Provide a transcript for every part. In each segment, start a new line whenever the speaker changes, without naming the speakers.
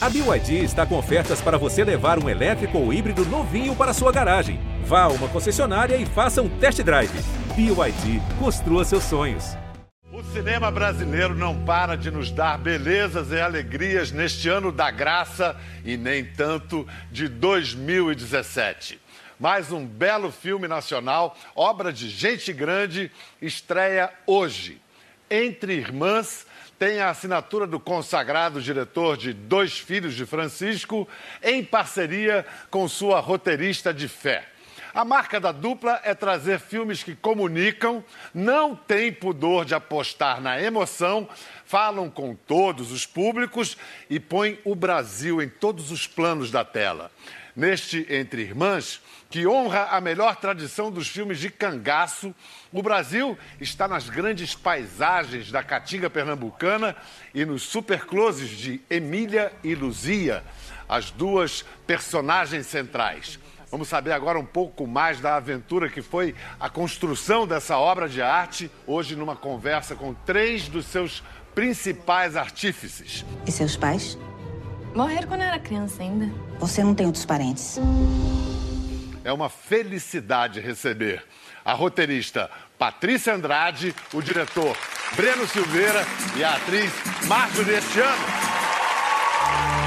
A BYD está com ofertas para você levar um elétrico ou híbrido novinho para sua garagem. Vá a uma concessionária e faça um test drive. BYD, construa seus sonhos.
O cinema brasileiro não para de nos dar belezas e alegrias neste ano da graça e nem tanto de 2017. Mais um belo filme nacional, obra de gente grande, estreia hoje. Entre Irmãs tem a assinatura do consagrado diretor de Dois Filhos de Francisco, em parceria com sua roteirista de fé. A marca da dupla é trazer filmes que comunicam, não têm pudor de apostar na emoção, falam com todos os públicos e põem o Brasil em todos os planos da tela. Neste Entre Irmãs, que honra a melhor tradição dos filmes de cangaço, o Brasil está nas grandes paisagens da Caatinga pernambucana e nos supercloses de Emília e Luzia, as duas personagens centrais. Vamos saber agora um pouco mais da aventura que foi a construção dessa obra de arte, hoje numa conversa com três dos seus principais artífices.
E seus pais?
Morreram quando eu era criança ainda.
Você não tem outros parentes?
É uma felicidade receber a roteirista Patrícia Andrade, o diretor Breno Silveira e a atriz Marjorie Estiano.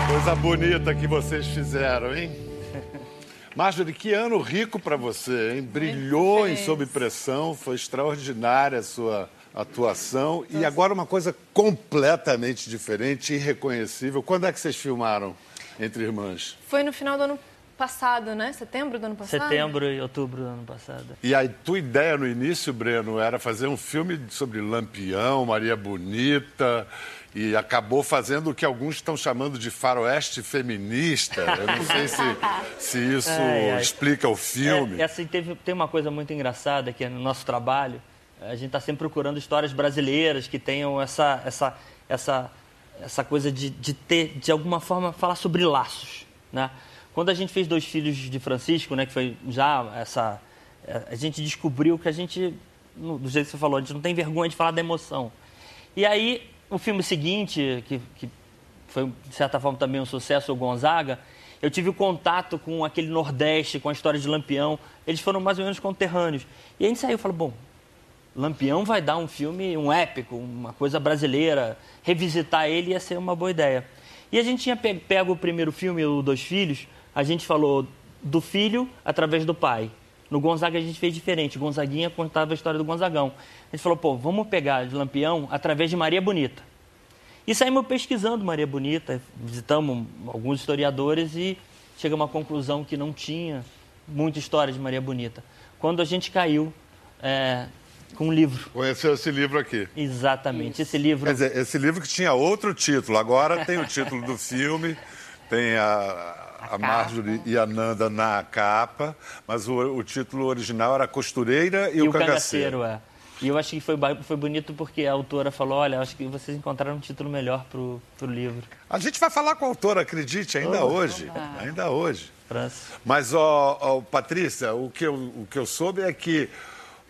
Coisa bonita que vocês fizeram, hein? Marjorie, que ano rico para você, hein? Brilhou em Sob Pressão, foi extraordinária a sua atuação. E agora uma coisa completamente diferente, irreconhecível. Quando é que vocês filmaram Entre Irmãs?
Foi no final do ano passado, né? Setembro do ano passado?
Setembro e outubro do ano passado.
E a tua ideia no início, Breno, era fazer um filme sobre Lampião, Maria Bonita, e acabou fazendo o que alguns estão chamando de faroeste feminista. Eu não sei se, se isso
Ai, ai.
explica o filme.
É, assim, teve, tem uma coisa muito engraçada que é no nosso trabalho, a gente está sempre procurando histórias brasileiras que tenham essa, essa, essa, essa coisa de, de ter, de alguma forma, falar sobre laços, né? Quando a gente fez Dois Filhos de Francisco, né, que foi já essa... é, A gente descobriu que a gente, do jeito que você falou, a gente não tem vergonha de falar da emoção. E aí, o filme seguinte, que, que foi, de certa forma, também um sucesso, o Gonzaga, eu tive o contato com aquele Nordeste, com a história de Lampião. Eles foram mais ou menos conterrâneos. E a gente saiu e falou, bom, Lampião vai dar um filme, um épico, uma coisa brasileira. Revisitar ele ia ser uma boa ideia. E a gente tinha pe- pego o primeiro filme, o Dois Filhos, a gente falou do filho através do pai. No Gonzaga a gente fez diferente. Gonzaguinha contava a história do Gonzagão. A gente falou, pô, vamos pegar de Lampião através de Maria Bonita. E saímos pesquisando Maria Bonita, visitamos alguns historiadores e chegamos à conclusão que não tinha muita história de Maria Bonita. Quando a gente caiu é, com um livro.
Conheceu esse livro aqui.
Exatamente. Esse livro.
Quer dizer, esse livro que tinha outro título, agora tem o título do filme, tem a, a Marjorie e a Nanda na capa, mas o, o título original era Costureira e,
e
o
o
Cangaceiro.
cangaceiro, é. E eu acho que foi, foi bonito porque a autora falou: olha, acho que vocês encontraram um título melhor pro, pro livro.
A gente vai falar com a autora, acredite, ainda hoje. Ainda hoje.
França.
Mas, ó, ó, Patrícia, o que, eu, o que eu soube é que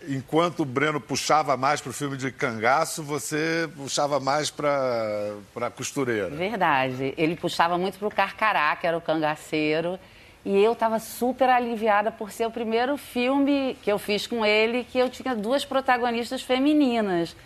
enquanto o Breno puxava mais para o filme de cangaço, você puxava mais para a costureira.
Verdade. Ele puxava muito pro Carcará, que era o cangaceiro. E eu estava super aliviada por ser o primeiro filme que eu fiz com ele que eu tinha duas protagonistas femininas.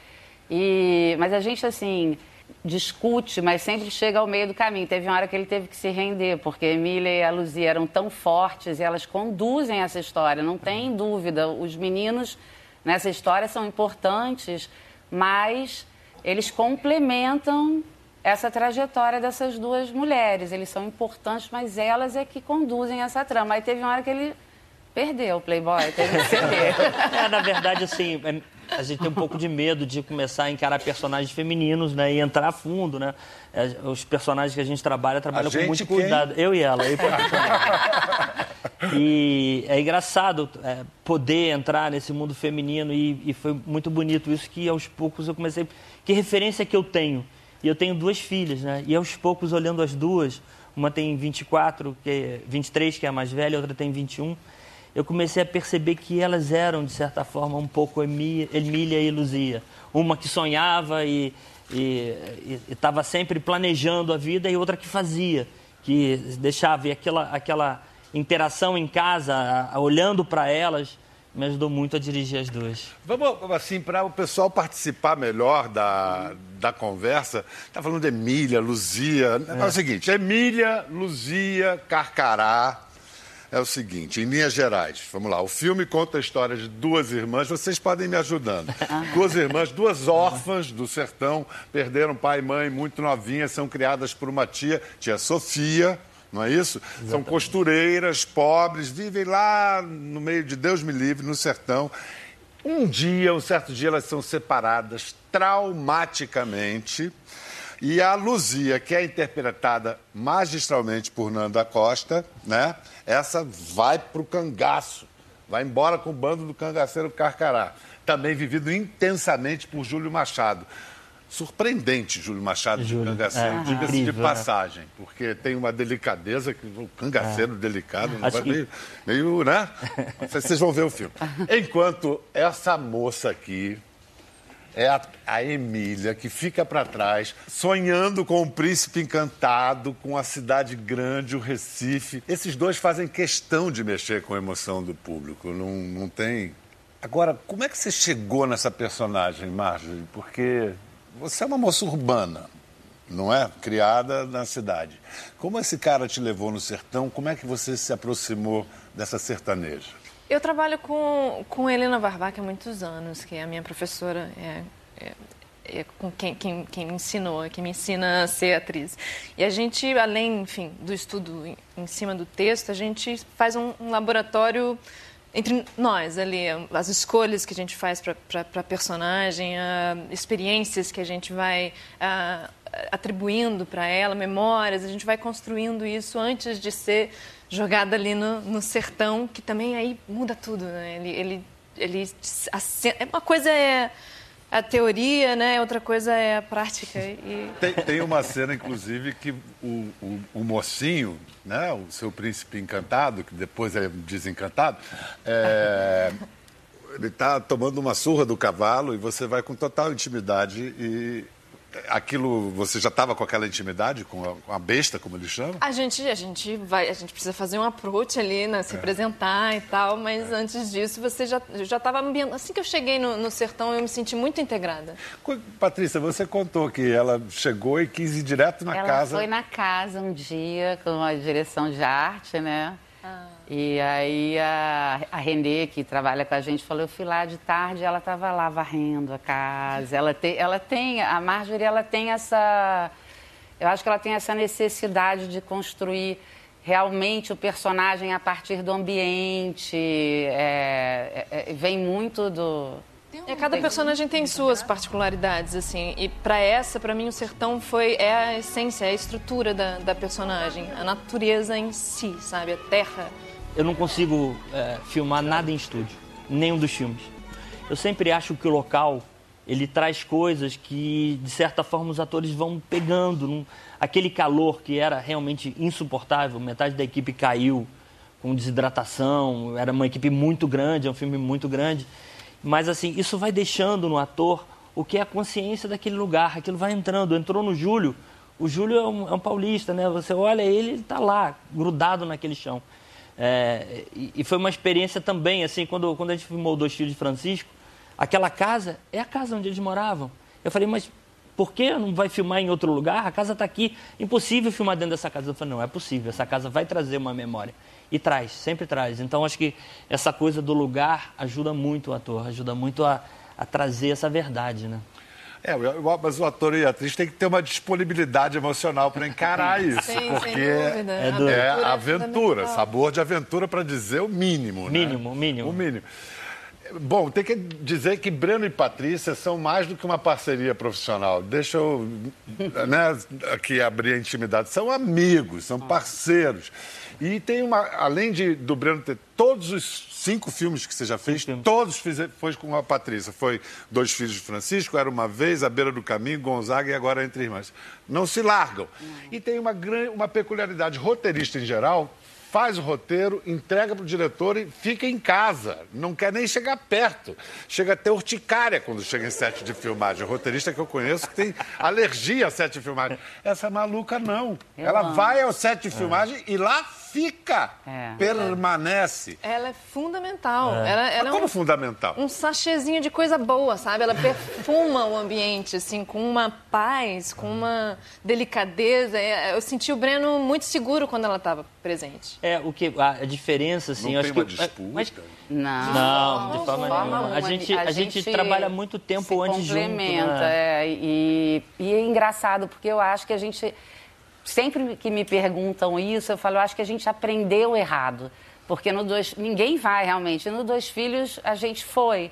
E, mas a gente, assim, discute, mas sempre chega ao meio do caminho. Teve uma hora que ele teve que se render, porque Emília e a Luzia eram tão fortes e elas conduzem essa história, não tem dúvida. Os meninos nessa história são importantes, mas eles complementam essa trajetória dessas duas mulheres. Eles são importantes, mas elas é que conduzem essa trama. Aí teve uma hora que ele perdeu o Playboy, teve que ceder.
É, na verdade, assim, é, a gente tem um pouco de medo de começar a encarar personagens femininos, né? E entrar a fundo, né? É, Os personagens que a gente trabalha, trabalham com muito
quem?
cuidado. Eu e ela. eu e. E é engraçado é, poder entrar nesse mundo feminino e, e foi muito bonito isso que aos poucos eu comecei... Que referência que eu tenho? E eu tenho duas filhas, né? E aos poucos, olhando as duas, uma tem 24, que é 23, que é a mais velha, a outra tem 21, eu comecei a perceber que elas eram, de certa forma, um pouco Emília e Luzia. Uma que sonhava e e estava sempre planejando a vida e outra que fazia, que deixava e aquela, aquela interação em casa, a, a, olhando para elas, me ajudou muito a dirigir as duas.
Vamos, assim, para o pessoal participar melhor da, da conversa, está falando de Emília, Luzia. É. é o seguinte: Emília, Luzia, Carcará, é o seguinte, em linhas gerais, vamos lá. O filme conta a história de duas irmãs, vocês podem me ajudando. duas irmãs, duas órfãs do sertão, perderam pai e mãe muito novinhas, são criadas por uma tia, tia Sofia, não é isso? Exatamente. São costureiras, pobres, vivem lá no meio de Deus me livre, no sertão. Um dia, um certo dia, elas são separadas traumaticamente. E a Luzia, que é interpretada magistralmente por Nanda Costa, né? Essa vai para o cangaço, vai embora com o bando do cangaceiro Carcará. Também vivido intensamente por Júlio Machado. Surpreendente, Júlio Machado Júlio. de Cangaceiro, é, diga-se de passagem, porque tem uma delicadeza, que o cangaceiro é. delicado, que... meio, meio, né? Vocês vão ver o filme. Enquanto essa moça aqui, é a, a Emília, que fica para trás, sonhando com o príncipe encantado, com a cidade grande, o Recife. Esses dois fazem questão de mexer com a emoção do público, não, não tem. Agora, como é que você chegou nessa personagem, Marjorie? Porque você é uma moça urbana, não é? Criada na cidade. Como esse cara te levou no sertão? Como é que você se aproximou dessa sertaneja?
Eu trabalho com, com Helena Barbac há muitos anos, que é a minha professora, é, é, é com quem, quem, quem, me ensinou, quem me ensina a ser atriz. E a gente, além, enfim, do estudo em, em cima do texto, a gente faz um, um, laboratório entre nós ali, as escolhas que a gente faz para personagem, uh, experiências que a gente vai uh, atribuindo para ela, memórias, a gente vai construindo isso antes de ser jogada ali no, no sertão, que também aí muda tudo, né? Ele, ele, ele é uma coisa é a teoria, né? Outra coisa é a prática. E...
Tem, tem uma cena, inclusive, que o, o, o, mocinho, né? O seu príncipe encantado, que depois é desencantado, é, ele está tomando uma surra do cavalo e você vai com total intimidade e aquilo você já estava com aquela intimidade com a, com a, besta, como eles chamam?
A gente, a gente vai, a gente precisa fazer um approach ali, né, se é. apresentar e tal, mas é. antes disso você já já estava assim que eu cheguei no, no, sertão eu me senti muito integrada.
Patrícia, você contou que ela chegou e quis ir direto na
ela
casa.
Ela foi na casa um dia com a direção de arte, né? Ah. E aí a, a Renê, que trabalha com a gente, falou, eu fui lá de tarde, ela estava lá varrendo a casa. Ela, te, ela tem, a Marjorie, ela tem essa, eu acho que ela tem essa necessidade de construir realmente o personagem a partir do ambiente. É, é, é vem muito do,
é, cada personagem tem suas particularidades, assim. E para essa, para mim, o sertão foi é a essência, é a estrutura da, da personagem, a natureza em si, sabe? A terra
eu não consigo é, filmar nada em estúdio, nenhum dos filmes. Eu sempre acho que o local ele traz coisas que de certa forma os atores vão pegando, num, aquele calor que era realmente insuportável. Metade da equipe caiu com desidratação, era uma equipe muito grande, é um filme muito grande. Mas assim, isso vai deixando no ator o que é a consciência daquele lugar. Aquilo vai entrando. Entrou no Júlio. O Júlio é um, é um paulista, né? Você olha ele, ele está lá, grudado naquele chão. É, e, e, foi uma experiência também, assim, quando, quando a gente filmou Dois Filhos de Francisco, aquela casa é a casa onde eles moravam. Eu falei, mas por que não vai filmar em outro lugar? A casa está aqui, impossível filmar dentro dessa casa. Eu falei, não, é possível, essa casa vai trazer uma memória. E traz, sempre traz. Então, acho que essa coisa do lugar ajuda muito o ator, ajuda muito a, a trazer essa verdade, né?
É, mas o ator e a atriz tem que ter uma disponibilidade emocional para encarar isso, Sim, porque é, do... é aventura, sabor de aventura para dizer o mínimo,
Mínimo,
né?
mínimo.
O mínimo. Bom, tem que dizer que Breno e Patrícia são mais do que uma parceria profissional. Deixa eu né, aqui abrir a intimidade. São amigos, são parceiros. E tem uma, além de do Breno ter todos os cinco filmes que você já fez, todos fiz, foi com a Patrícia. Foi Dois Filhos de Francisco, Era Uma Vez, A Beira do Caminho, Gonzaga e agora Entre Irmãs. Não se largam. E tem uma, uma peculiaridade roteirista em geral, faz o roteiro, entrega para o diretor e fica em casa. Não quer nem chegar perto. Chega a ter urticária quando chega em set de filmagem. O roteirista que eu conheço que tem alergia a set de filmagem. Essa maluca não.
Eu
Ela
amo.
vai ao set de filmagem e lá fica.
É.
Permanece.
Ela é fundamental. Ela, ela
Mas
é
como
um,
fundamental?
um sachêzinho de coisa boa, sabe? Ela perfuma o ambiente, assim, com uma paz, com uma delicadeza. É, Eu senti o Breno muito seguro quando ela estava presente.
É, o que a, a diferença, assim,
Não
eu
tem
acho
uma
que.
disputa?
Mas,
Não.
não, de
De
forma nenhuma. A
alguma.
gente, a gente trabalha muito tempo antes junto.
complementa,
né?
é, e, e é engraçado, porque eu acho que a gente... Sempre que me perguntam isso, eu falo, eu acho que a gente aprendeu errado. Porque no dois, ninguém vai realmente. No Dois Filhos, a gente foi.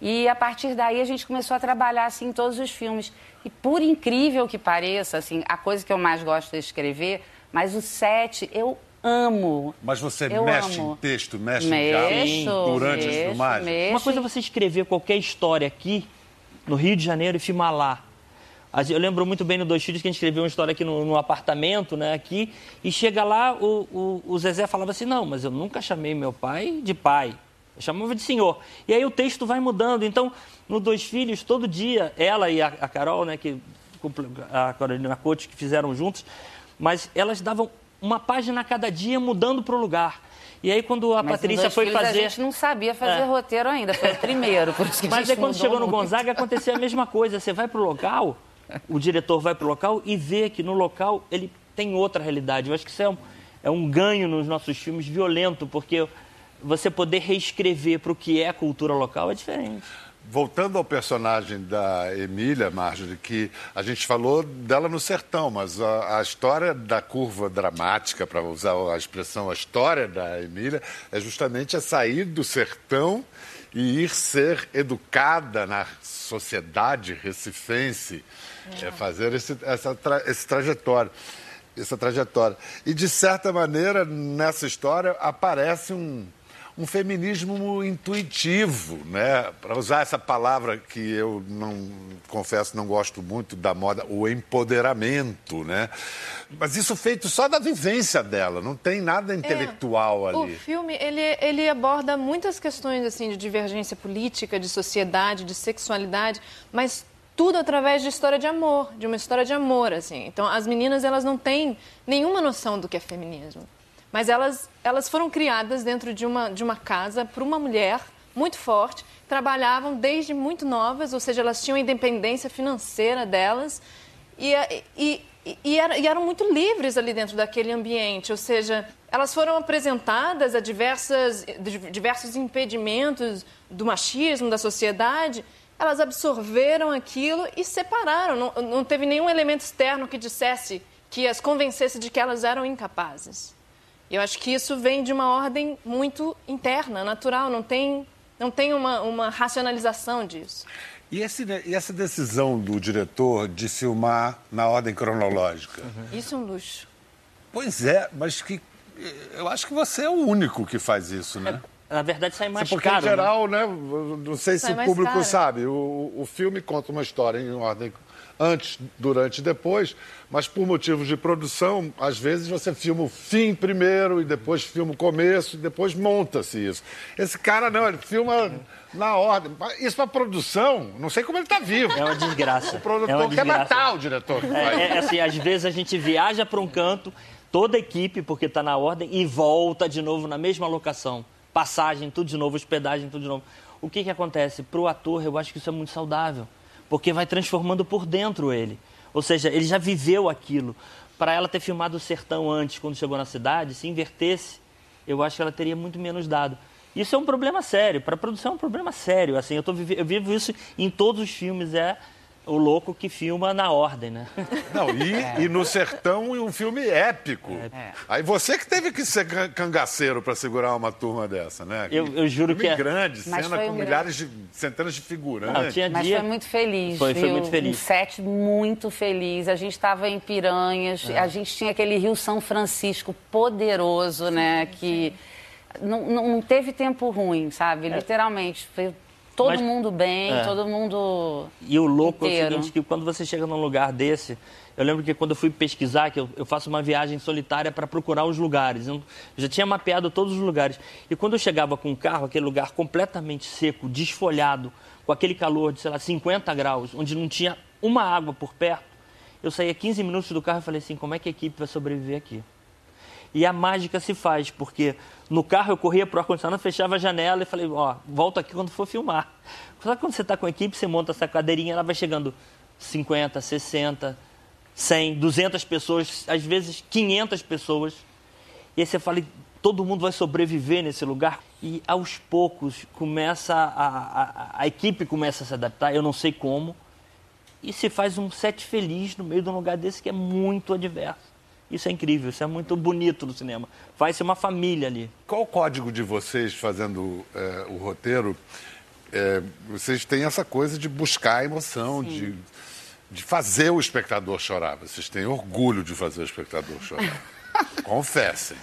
E a partir daí, a gente começou a trabalhar assim em todos os filmes. E por incrível que pareça, assim, a coisa que eu mais gosto de escrever, mas o set eu amo.
Mas você
Eu
mexe
amo.
em texto, mexe em
Mexo,
diálogo durante as
mexo,
filmagens?
mexo.
Uma coisa é você escrever qualquer história aqui, no Rio de Janeiro, e filmar lá. A Eu lembro muito bem no Dois Filhos que a gente escreveu uma história aqui no, no apartamento, né, aqui, e chega lá, o, o, o Zezé falava assim, não, mas eu nunca chamei meu pai de pai, eu chamava de senhor. E aí o texto vai mudando. Então, no Dois Filhos, todo dia, ela e a, a Carol, né, que, a Carolina Coach, que fizeram juntos, mas elas davam uma página a cada dia mudando para o lugar. E aí, quando a
Mas
Patrícia foi fazer...
A gente não sabia fazer
É.
roteiro ainda, foi o primeiro, por isso que a
Mas
gente
aí quando chegou no
muito.
Gonzaga aconteceu a mesma coisa. Você vai pro local, o diretor vai pro local e vê que no local ele tem outra realidade. Eu acho que isso é um, é um ganho nos nossos filmes violento, porque você poder reescrever para o que é cultura local é diferente.
Voltando ao personagem da Emília, Marjorie, que a gente falou dela no sertão, mas a, a história da curva dramática, para usar a expressão, a história da Emília, é justamente a sair do sertão e ir ser educada na sociedade recifense, é. fazer esse, essa tra, esse trajetório. Essa trajetória. E, de certa maneira, nessa história aparece um, um feminismo intuitivo, né? Para usar essa palavra que eu não confesso não gosto muito da moda, o empoderamento, né? Mas isso feito só da vivência dela, não tem nada intelectual
É, O
ali.
filme, ele, ele aborda muitas questões assim de divergência política, de sociedade, de sexualidade, mas tudo através de história de amor, de uma história de amor, assim. Então, as meninas, elas não têm nenhuma noção do que é feminismo. Mas elas, elas foram criadas dentro de uma, de uma casa por uma mulher muito forte, trabalhavam desde muito novas, ou seja, elas tinham a independência financeira delas e, e, e, e, era- e eram muito livres ali dentro daquele ambiente, ou seja, elas foram apresentadas a diversas, diversos impedimentos do machismo, da sociedade, elas absorveram aquilo e separaram. Não, não teve nenhum elemento externo que dissesse, que as convencesse de que elas eram incapazes. Eu acho que isso vem de uma ordem muito interna, natural, não tem, não tem uma, uma racionalização disso.
E, esse- e essa decisão do diretor de filmar na ordem cronológica?
Isso é um luxo.
Pois é, mas que eu acho que você é o único que faz isso, né?
Na verdade, sai mais
Porque,
caro.
em
né?
geral, né? Não sei se
Sai
o
mais
público
caro.
sabe. O, o filme conta uma história em ordem antes, durante e depois, mas por motivos de produção, às vezes você filma o fim primeiro e depois filma o começo e depois monta-se isso. Esse cara não, ele filma na ordem. Isso para produção, não sei como ele está vivo.
É uma desgraça.
O produtor
é uma
quer
desgraça.
matar o diretor. que faz.
É, é assim, às vezes a gente viaja para um canto, toda a equipe, porque está na ordem, e volta de novo na mesma locação. Passagem, tudo de novo, hospedagem, tudo de novo. O que, que acontece? Para o ator, eu acho que isso é muito saudável, porque vai transformando por dentro ele. Ou seja, ele já viveu aquilo. Para ela ter filmado o sertão antes, quando chegou na cidade, se invertesse, eu acho que ela teria muito menos dado. Isso é um problema sério. Para a produção é um problema sério. Assim, eu, tô eu vivo isso em todos os filmes. É o louco que filma na ordem, né?
Não, e, e no sertão e um filme épico.
É.
Aí você que teve que ser can- cangaceiro para segurar uma turma dessa, né?
Eu- eu juro
filme
que é-
grande,
Mas
cena com
um
milhares de centenas de figurantes.
Não, tinha
Mas
dia...
foi muito feliz,
Foi- foi muito feliz.
Um set muito feliz. A gente estava em Piranhas,
É.
a gente tinha aquele Rio São Francisco poderoso, né? Que não, não não teve tempo ruim, sabe? Literalmente. Foi todo.
Mas-
mundo bem,
É.
todo mundo.
E o louco é o
inteiro.
seguinte, que quando você chega num lugar desse, Eu lembro que quando eu fui pesquisar, que eu, eu faço uma viagem solitária para procurar os lugares. Eu já tinha mapeado todos os lugares. E quando eu chegava com o carro, aquele lugar completamente seco, desfolhado, com aquele calor de, sei lá, 50 graus, onde não tinha uma água por perto, eu saía 15 minutos do carro e falei assim: como é que a equipe vai sobreviver aqui? E a mágica se faz, porque no carro eu corria para o ar-condicionado, fechava a janela e falei: ó, volta aqui quando for filmar. Só que quando você está com a equipe, você monta essa cadeirinha, ela vai chegando 50, 60, 100, 200 pessoas, às vezes 500 pessoas. E aí você fala, todo mundo vai sobreviver nesse lugar. E aos poucos começa a, a, a, equipe começa a se adaptar, eu não sei como. E se faz um set feliz no meio de um lugar desse que é muito adverso. Isso é incrível, isso é muito bonito no cinema. Faz-se uma família ali.
Qual o código de vocês fazendo é, o roteiro? É, vocês têm essa coisa de buscar a emoção, de de fazer o espectador chorar. Vocês têm orgulho de fazer o espectador chorar. Confessem.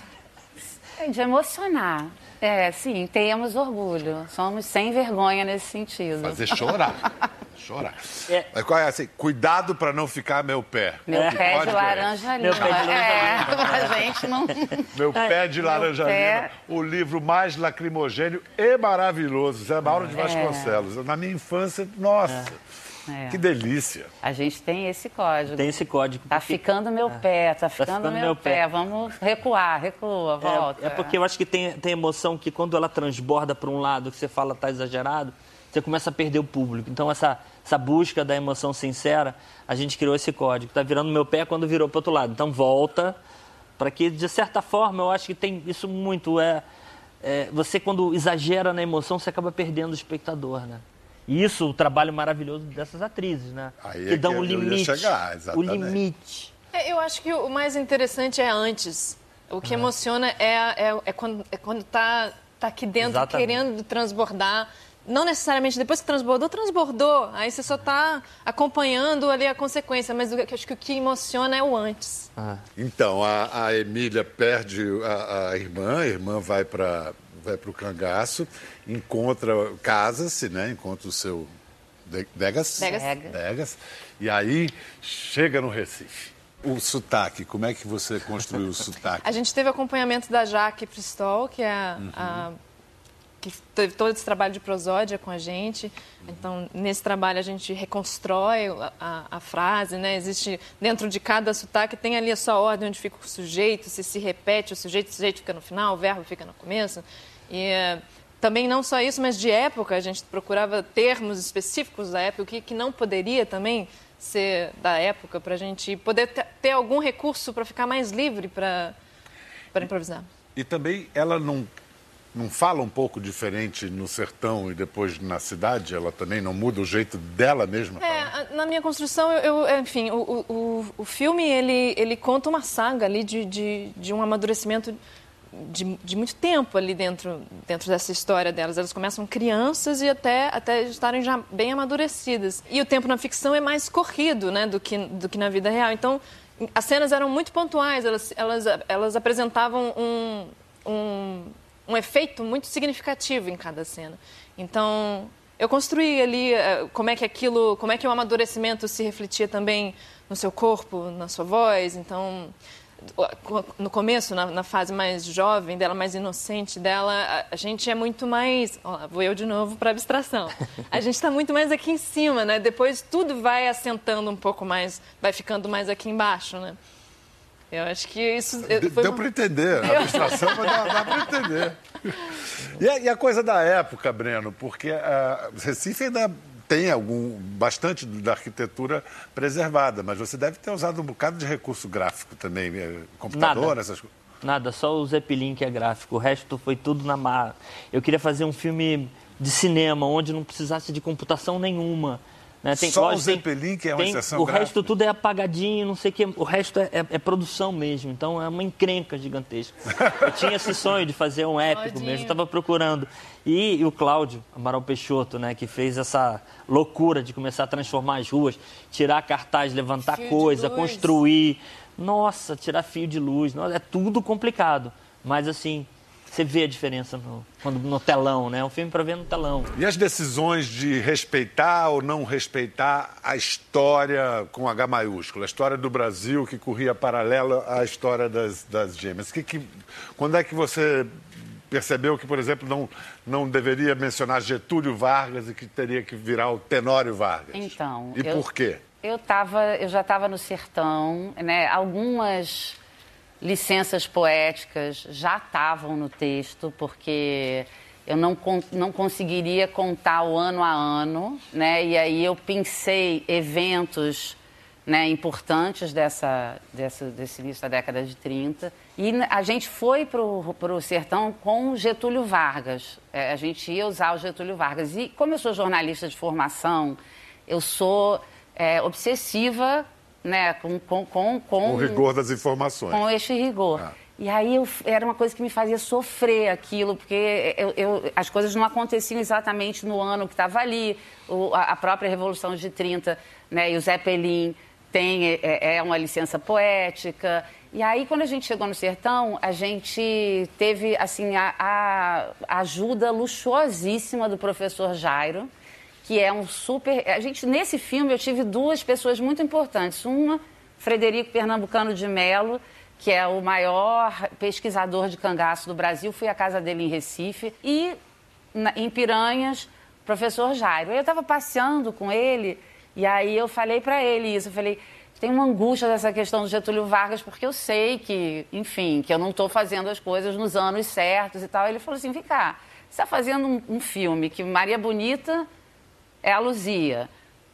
De emocionar. É, sim, temos orgulho. Somos sem vergonha nesse sentido.
Fazer chorar. chorar. É. Mas qual é assim? Cuidado para não ficar meu pé.
Meu é. pé de laranja. Meu pé de laranja é, a gente não...
Meu pé de pé... O livro mais lacrimogênio e maravilhoso. Zé Mauro de é. Vasconcelos. Na minha infância, nossa... É. É. Que delícia.
A gente tem esse código.
Tem esse código.
Tá ficando meu é. pé, tá ficando, tá ficando meu, meu pé. pé. Vamos recuar, recua, volta.
É, é porque eu acho que tem, tem emoção que quando ela transborda para um lado, que você fala tá exagerado, você começa a perder o público. Então essa, essa busca da emoção sincera, a gente criou esse código. Tá virando meu pé quando virou para outro lado. Então volta, para que de certa forma eu acho que tem isso muito é, é você quando exagera na emoção você acaba perdendo o espectador, né? E isso, o trabalho maravilhoso dessas atrizes, né?
Aí que é dão que o limite. Chegar,
o limite.
É, eu acho que o mais interessante é antes. O que é. emociona é, é, é, quando é quando tá, tá aqui dentro Exatamente. querendo transbordar. Não necessariamente depois que transbordou, transbordou. Aí você só está acompanhando ali a consequência. Mas eu acho que o que emociona é o antes.
Ah. Então, a, a Emília perde a, a irmã, a irmã vai para vai para o cangaço, encontra, casa-se, né? Encontra o seu Degas,
Degas.
Degas. E aí chega no Recife. O sotaque, como é que você construiu o sotaque?
A gente teve acompanhamento da Jaque Pristol, que é a, uhum. a que teve todo esse trabalho de prosódia com a gente. Então, nesse trabalho, a gente reconstrói a, a, a, frase, né? Existe, dentro de cada sotaque, tem ali a sua ordem onde fica o sujeito, se se repete o sujeito, o sujeito fica no final, o verbo fica no começo. E também não só isso, mas de época, a gente procurava termos específicos da época, o que, que não poderia também ser da época, para a gente poder ter algum recurso para ficar mais livre para improvisar.
E também ela não, não fala um pouco diferente no sertão e depois na cidade? Ela também não muda o jeito dela mesma?
É, na minha construção, eu, eu enfim, o, o, o filme ele, ele conta uma saga ali de, de, de um amadurecimento de, de, muito tempo ali dentro, dentro dessa história delas. Elas começam crianças e até, até estarem já bem amadurecidas. E o tempo na ficção é mais corrido né, do, que, do que na vida real. Então, as cenas eram muito pontuais, elas, elas, elas apresentavam um, um, um efeito muito significativo em cada cena. Então, eu construí ali uh, como é que aquilo, como é que o amadurecimento se refletia também no seu corpo, na sua voz. Então, no começo, na, na, fase mais jovem dela, mais inocente dela, a, a gente é muito mais. Ó, vou eu de novo para abstração. A gente está muito mais aqui em cima, né? Depois tudo vai assentando um pouco mais, vai ficando mais aqui embaixo, né? Eu acho que isso.
Foi... Deu para entender. A abstração dá, dá para entender. E a, e a, coisa da época, Breno, porque uh, Recife ainda tem algum bastante da arquitetura preservada, mas você deve ter usado um bocado de recurso gráfico também, eh, computador,
Nada.
essas coisas.
Nada, só o Zeppelin que é gráfico, o resto foi tudo na marra. Eu queria fazer um filme de cinema onde não precisasse de computação nenhuma.
Né? Tem, Só lógico, o Zeppelin que é uma tem, exceção
O
gráfica.
resto tudo é apagadinho, não sei o que. O resto é, é, é, produção mesmo. Então é uma encrenca gigantesca. Eu tinha esse sonho de fazer um épico mesmo, estava procurando. E, e, o Cláudio Amaral Peixoto, né, que fez essa loucura de começar a transformar as ruas, tirar cartaz, levantar fio coisa, construir. Nossa, tirar fio de luz. Nossa, é tudo complicado. Mas assim, você vê a diferença no, quando, no telão, né? É um filme para ver no telão.
E as decisões de respeitar ou não respeitar a história com H maiúsculo, a história do Brasil que corria paralelo à história das, das gêmeas. Que, que, quando é que você percebeu que, por exemplo, não, não deveria mencionar Getúlio Vargas e que teria que virar o Tenório Vargas?
Então.
E
eu,
por quê?
Eu, tava, eu já estava no sertão, né? Algumas licenças poéticas já estavam no texto, porque eu não, não conseguiria contar o ano a ano, né? E aí eu pensei eventos né, importantes dessa, dessa, desse início da década de 30. E a gente foi para o sertão com Getúlio Vargas. É, a gente ia usar o Getúlio Vargas. E como eu sou jornalista de formação, eu sou é, obsessiva né, com, com, com, com,
o rigor das informações.
Com este rigor. Ah. E aí eu, era uma coisa que me fazia sofrer aquilo, porque eu, eu, as coisas não aconteciam exatamente no ano que estava ali. O, a, a, própria Revolução de 30 né, e o Zeppelin tem, é, é, é uma licença poética. E aí, quando a gente chegou no sertão, a gente teve assim a, a ajuda luxuosíssima do professor Jairo, que é um super. A gente, nesse filme, eu tive duas pessoas muito importantes. Uma, Frederico Pernambucano de Mello, que é o maior pesquisador de cangaço do Brasil. Fui à casa dele em Recife. E na, em Piranhas, professor Jairo. Eu estava passeando com ele e aí eu falei para ele isso. Eu falei. Tem uma angústia dessa questão do Getúlio Vargas, porque eu sei que, enfim, que eu não estou fazendo as coisas nos anos certos e tal. Ele falou assim: vem cá, você está fazendo um, um filme que Maria Bonita é a Luzia.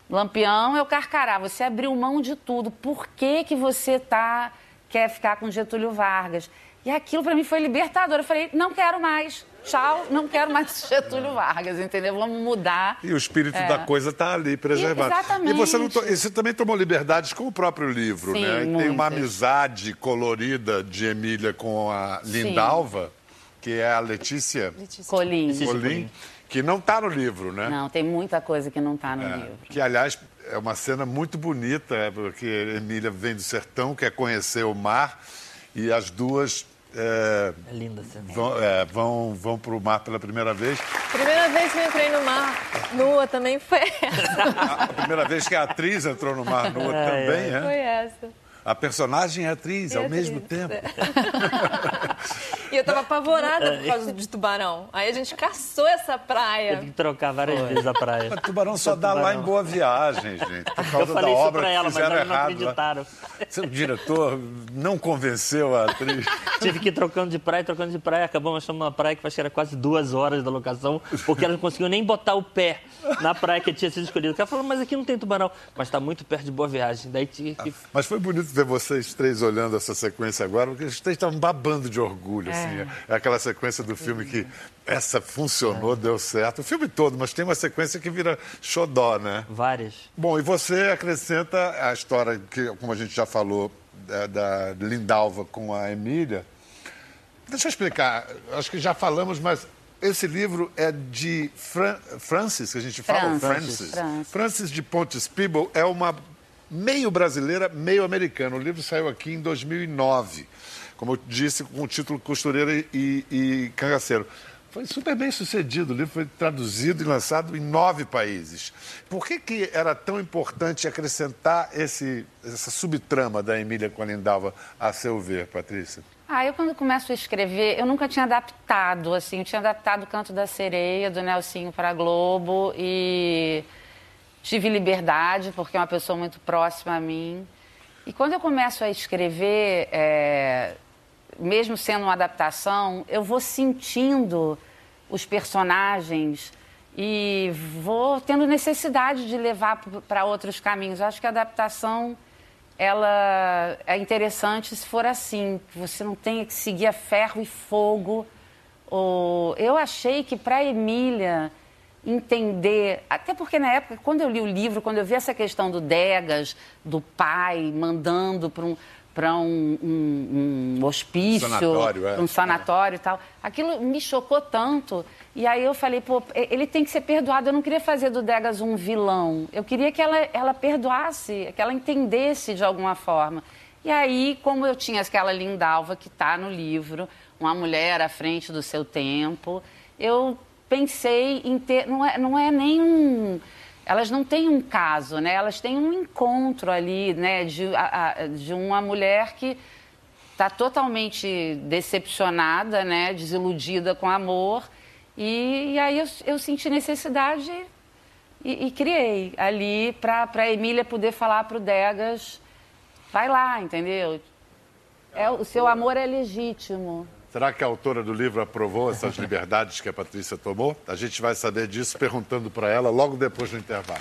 Lampião é o Carcará. Você abriu mão de tudo. Por que, que você tá, quer ficar com Getúlio Vargas? E aquilo para mim foi libertador. Eu falei, não quero mais. Tchau, não quero mais Getúlio Vargas, entendeu? Vamos mudar.
E o espírito é. da coisa está ali preservado.
E, exatamente.
E você, não to... você também tomou liberdades com o próprio livro,
Sim,
né?
Muitas.
Tem uma amizade colorida de Emília com a Lindalva, Sim. que é a Letícia,
Letícia. Colim.
Colim que não está no livro, né?
Não, tem muita coisa que não está no
é,
livro.
Que, aliás, é uma cena muito bonita, é, porque Emília vem do sertão, quer conhecer o mar, e as duas
é, é linda
cena. Vão, é, vão, vão para o mar pela primeira vez.
Primeira vez que eu entrei no mar nua também foi essa.
A, a primeira vez que a atriz entrou no mar nua é, também, é?
Foi essa.
A personagem é atriz
é
ao
atriz,
mesmo tempo. É.
e eu tava apavorada por causa de tubarão. Aí a gente caçou essa praia.
Teve que trocar várias Foi. vezes a praia.
Mas tubarão só dá tubarão. lá em Boa Viagem, gente. Por causa
eu falei
da obra
isso pra ela,
que fizeram
mas
errado. Não
acreditaram.
Seu diretor não convenceu a atriz.
Tive que ir trocando de praia, trocando de praia. Acabamos achando uma praia que acho que era quase duas horas da locação, porque ela não conseguiu nem botar o pé na praia que tinha sido escolhida. O cara falou, mas aqui não tem tubarão. Mas está muito perto de Boa Viagem. Daí tinha que...
Mas foi bonito ver vocês três olhando essa sequência agora, porque vocês estavam babando de orgulho. É. Assim, é aquela sequência do filme que essa funcionou, é. deu certo. O filme todo, mas tem uma sequência que vira xodó, né?
Várias.
Bom, e você acrescenta a história que, como a gente já falou, da, da Lindalva com a Emília. Deixa eu explicar. Acho que já falamos, mas esse livro é de Fran Francis, que a gente fala?
Francis.
Francis. Francis de Pontes Peeble é uma meio brasileira, meio americana. O livro saiu aqui em 2009, como eu disse, com o título Costureira e, e Cangaceiro. Foi super bem sucedido, o livro foi traduzido e lançado em nove países. Por que, que era tão importante acrescentar esse, essa subtrama da Emília Colindalva, a seu ver, Patrícia?
Ah, eu quando começo a escrever, eu nunca tinha adaptado, assim, eu tinha adaptado o Canto da Sereia, do Nelsinho para a Globo e tive liberdade, porque é uma pessoa muito próxima a mim. E quando eu começo a escrever, é, mesmo sendo uma adaptação, eu vou sentindo os personagens e vou tendo necessidade de levar para outros caminhos. Eu acho que a adaptação ela é interessante se for assim, que você não tenha que seguir a ferro e fogo. Eu achei que para Emília entender, até porque na época, quando eu li o livro, quando eu vi essa questão do Degas, do pai mandando para um, para um, um, um, hospício,
sanatório, é.
um sanatório e tal, aquilo me chocou tanto. E aí eu falei, pô, ele tem que ser perdoado. Eu não queria fazer do Degas um vilão. Eu queria que ela, ela perdoasse, que ela entendesse de alguma forma. E aí, como eu tinha aquela lindalva que está no livro, uma mulher à frente do seu tempo, eu pensei em ter. Não é, não é nem um. Elas não têm um caso, né? Elas têm um encontro ali, né? De, a, de uma mulher que está totalmente decepcionada, né? Desiludida com amor. E, e aí eu, eu, senti necessidade e, e criei ali para a Emília poder falar para o Degas Vai lá, entendeu? É, o seu amor é legítimo.
Será que a autora do livro aprovou essas liberdades que a Patrícia tomou? A gente vai saber disso perguntando para ela logo depois do intervalo.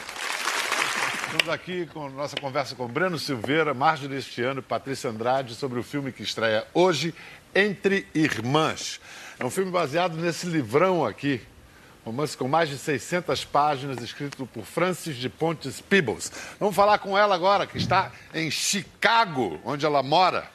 Estamos aqui com nossa conversa com Breno Silveira, Marjorie Estiano e Patrícia Andrade sobre o filme que estreia hoje, Entre Irmãs. É um filme baseado nesse livrão aqui, romance com mais de 600 páginas, escrito por Francis de Pontes Peebles. Vamos falar com ela agora, que está em Chicago, onde ela mora.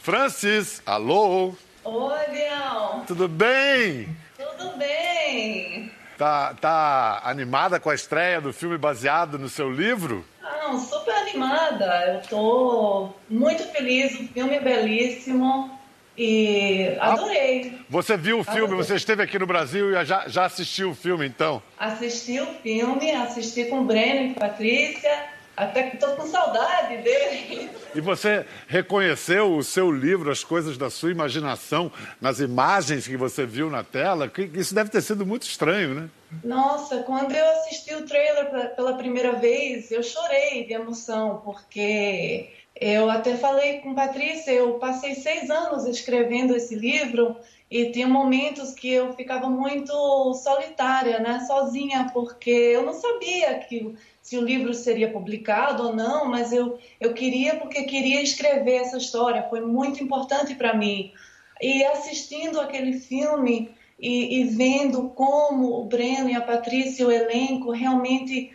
Francis, alô?
Oi, Bião.
Tudo bem?
Tudo bem.
Tá, tá animada com a estreia do filme baseado no seu livro?
Ah, não, super animada. Eu tô muito feliz, o filme é belíssimo. E adorei.
Você viu o filme, adorei. você esteve aqui no Brasil e já, já assistiu o filme, então?
Assisti o filme, assisti com o Breno e Patrícia. Até que estou com saudade dele.
E você reconheceu o seu livro, as coisas da sua imaginação, nas imagens que você viu na tela? Isso deve ter sido muito estranho, né?
Nossa, quando eu assisti o trailer pela primeira vez, eu chorei de emoção, porque eu até falei com Patrícia, eu passei seis anos escrevendo esse livro e tinha momentos que eu ficava muito solitária, né, sozinha, porque eu não sabia que se o livro seria publicado ou não, mas eu, eu queria porque queria escrever essa história, foi muito importante para mim. E assistindo aquele filme e, e vendo como o Breno e a Patrícia, o elenco, realmente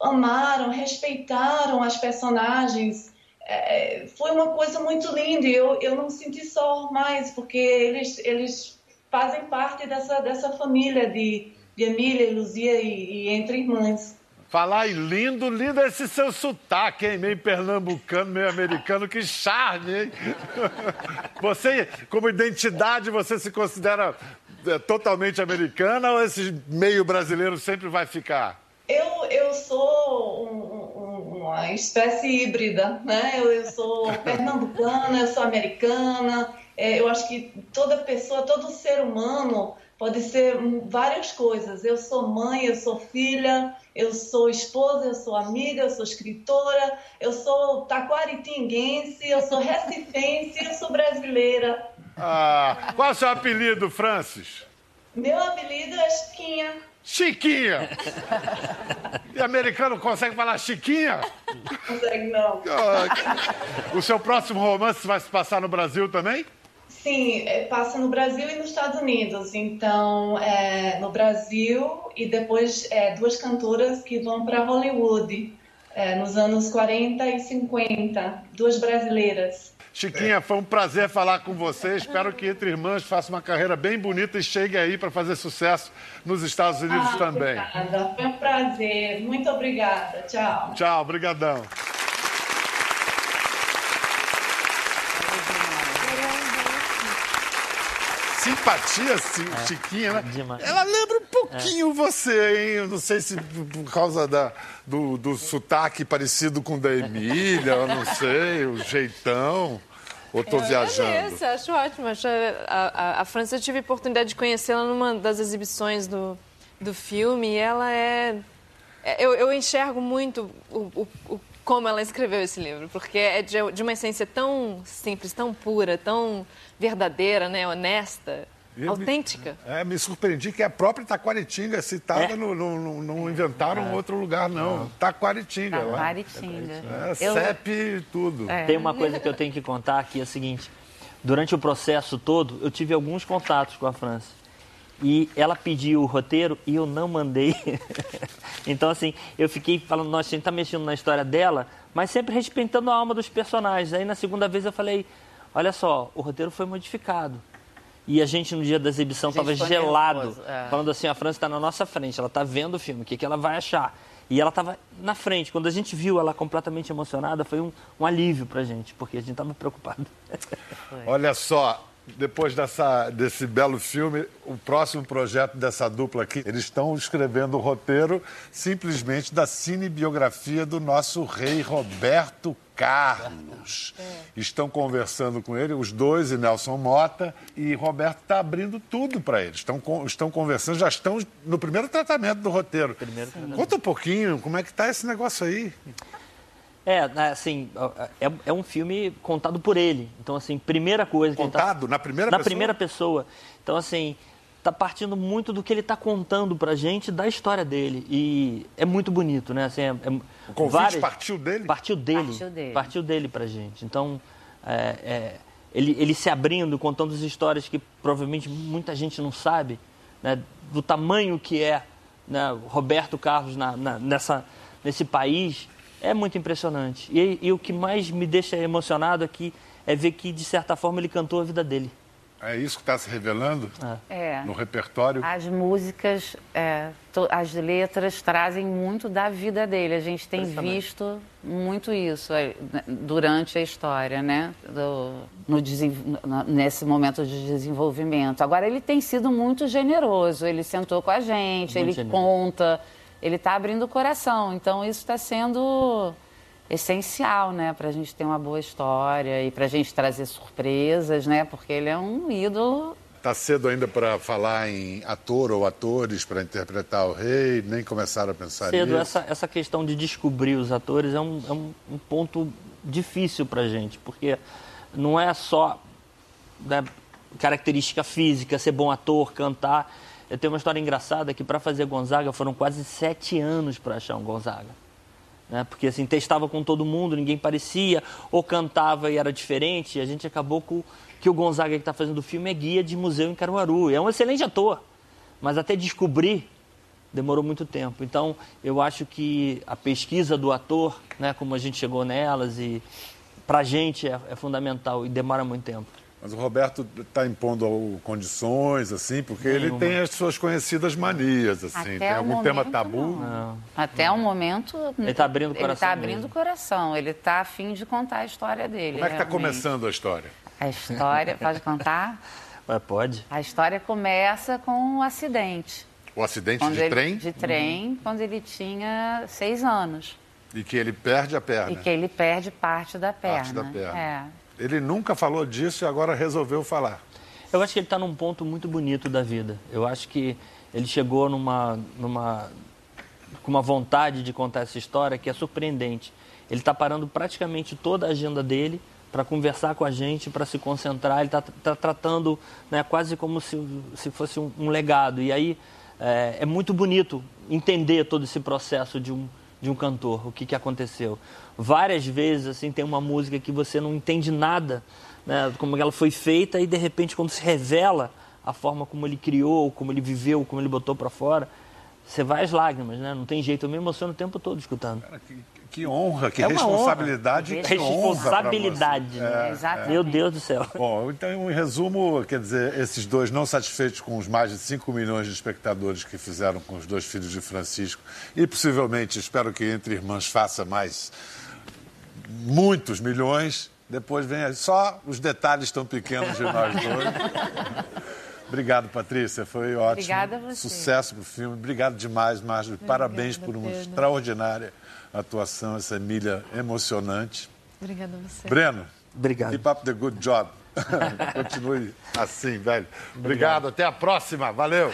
amaram, respeitaram as personagens é, foi uma coisa muito linda e eu, eu não senti só mais, porque eles, eles fazem parte dessa, dessa família de, de Emília, Luzia e, e Entre Irmãs.
Falar em lindo, lindo é esse seu sotaque, hein? Meio pernambucano, meio americano, que charme, hein? Você, como identidade, você se considera é, totalmente americana ou esse meio brasileiro sempre vai ficar?
Eu, eu uma espécie híbrida, né? Eu, eu sou pernambucana, eu sou americana. É, eu acho que toda pessoa, todo ser humano pode ser várias coisas. Eu sou mãe, eu sou filha, eu sou esposa, eu sou amiga, eu sou escritora, eu sou taquaritinguense, eu sou recifense, eu sou brasileira.
Ah, qual é o seu apelido, Francis?
Meu apelido é Chiquinha.
Chiquinha. E americano consegue falar Chiquinha?
Consegue não.
O seu próximo romance vai se passar no Brasil também?
Sim, é, passa no Brasil e nos Estados Unidos. Então, é, no Brasil e depois é, duas cantoras que vão para Hollywood é, nos anos 40 e 50, duas brasileiras.
Chiquinha, foi um prazer falar com você. Espero que Entre Irmãs faça uma carreira bem bonita e chegue aí para fazer sucesso nos Estados Unidos ah, também.
Obrigada, foi um prazer. Muito obrigada. Tchau.
Tchau, obrigadão. Simpatia, é, Chiquinha, né? Demais. Ela lembra um pouquinho é. você, hein? Eu não sei se por causa da, do, do sotaque parecido com o da Emília, eu não sei, o jeitão. Ou estou viajando?
Agradeço, acho ótimo. Acho a, a, a França, eu tive a oportunidade de conhecê-la numa das exibições do, do filme e ela é... é eu, eu enxergo muito o, o, o, como ela escreveu esse livro, porque é de, de uma essência tão simples, tão pura, tão verdadeira, né, honesta. autêntica.
Me, é, me surpreendi que a própria Taquaritinga citada, é. não, não, não inventaram é. outro lugar, não. É. Taquaritinga.
Taquaritinga.
É, Eu... CEP tudo.
É. Tem uma coisa que eu tenho que contar aqui, é o seguinte. Durante o processo todo, eu tive alguns contatos com a França. E ela pediu o roteiro e eu não mandei. então, assim, eu fiquei falando, nós a gente tá mexendo na história dela, mas sempre respeitando a alma dos personagens. Aí, na segunda vez, eu falei, olha só, o roteiro foi modificado. E a gente, no dia da exibição, estava gelado. É. Falando assim, a França está na nossa frente, ela está vendo o filme, o que, que ela vai achar? E ela estava na frente. Quando a gente viu ela completamente emocionada, foi um, um alívio para a gente, porque a gente estava preocupado.
Olha só, depois dessa, desse belo filme, o próximo projeto dessa dupla aqui, eles estão escrevendo o roteiro simplesmente da cinebiografia do nosso rei Roberto Carlos. Estão conversando com ele, os dois e Nelson Mota, e Roberto está abrindo tudo para eles. Estão, estão conversando, já estão no primeiro tratamento do roteiro. Conta um pouquinho, como é que está esse negócio aí?
É, assim, é, é um filme contado por ele. Então, assim, primeira coisa que ele tá-
Contado na primeira
na
pessoa?
primeira pessoa. Então, assim, tá partindo muito do que ele tá contando pra gente da história dele. E é muito bonito, né? Assim, é,
O convite partiu dele?
Partiu dele.
Partiu dele.
Partiu dele pra gente. Então, é, é, ele, ele se abrindo, contando as histórias que provavelmente muita gente não sabe, né? Do tamanho que é né, Roberto Carlos na- na- nessa, nesse país, é muito impressionante. E, e o que mais me deixa emocionado aqui é ver que, de certa forma, ele cantou a vida dele.
É isso que está se revelando
É.
no repertório?
As músicas, é, to- as letras trazem muito da vida dele. A gente tem visto muito isso é, né, durante a história, né? Do- no- nesse momento de desenvolvimento. Agora, ele tem sido muito generoso. Ele sentou com a gente,
Muito
ele
generoso.
conta, ele está abrindo o coração. Então, isso está sendo essencial, né? Para a gente ter uma boa história e para a gente trazer surpresas, né? Porque ele é um ídolo
Está cedo ainda para falar em ator ou atores para interpretar o rei, nem começaram a pensar
Cedo,
nisso.
essa, essa questão de descobrir os atores é um, é um, um ponto difícil pra gente, porque não é só né, característica física, ser bom ator, cantar. Eu tenho uma história engraçada que para fazer Gonzaga foram quase sete anos para achar um Gonzaga. Né? Porque assim, testava com todo mundo, ninguém parecia, ou cantava e era diferente, e a gente acabou com que o Gonzaga que está fazendo o filme é guia de museu em Caruaru. É um excelente ator, mas até descobrir demorou muito tempo. Então, eu acho que a pesquisa do ator, né, como a gente chegou nelas, e para a gente é, é fundamental e demora muito tempo.
Mas o Roberto está impondo condições, assim, porque ele
Nenhuma.
tem as suas conhecidas manias, assim.
Até
tem
o
algum tema
momento,
tabu?
não. Até o momento.
Ele tá abrindo o
Ele
coração
está abrindo o coração. Ele está afim de contar a história dele.
Como é que está começando a história?
A história, pode contar?
Ué, pode?
A história começa com um acidente.
O acidente
Quando
de
ele-
trem
De trem, quando ele tinha seis anos.
e que ele perde a perna.
E que ele perde parte da perna.
Parte da perna.
É.
Ele nunca falou disso e agora resolveu falar.
Eu acho que ele está num ponto muito bonito da vida. Eu acho que ele chegou numa, numa, com uma vontade de contar essa história que é surpreendente. Ele está parando praticamente toda a agenda dele para conversar com a gente, para se concentrar. Ele está tratando né, quase como se, se fosse um, um legado. E aí é, é muito bonito entender todo esse processo de um, de um cantor, o que, que aconteceu. Várias vezes assim tem uma música que você não entende nada, né, como ela foi feita e de repente quando se revela a forma como ele criou, como ele viveu, como ele botou para fora, você vai às lágrimas, né? Não tem jeito, eu me emociono o tempo todo escutando.
Cara, que, que honra, que
É
responsabilidade.
honra.
que honra
Responsabilidade.
você.
né?
É,
Exatamente.
Meu Deus do céu.
Bom, então, em resumo, quer dizer, esses dois não satisfeitos com os mais de 5 milhões de espectadores que fizeram com os dois filhos de Francisco e possivelmente, espero que Entre Irmãs faça mais muitos milhões, depois vem aí, só os detalhes tão pequenos de nós dois. Obrigado, Patrícia, foi ótimo.
Obrigada a você.
Sucesso pro filme. Obrigado demais, Márcio. Parabéns por uma
Pedro.
extraordinária atuação, essa Emília emocionante.
Obrigada a você.
Breno,
Obrigado.
Keep up the good job. Continue assim, velho. Obrigado, até a próxima. Valeu.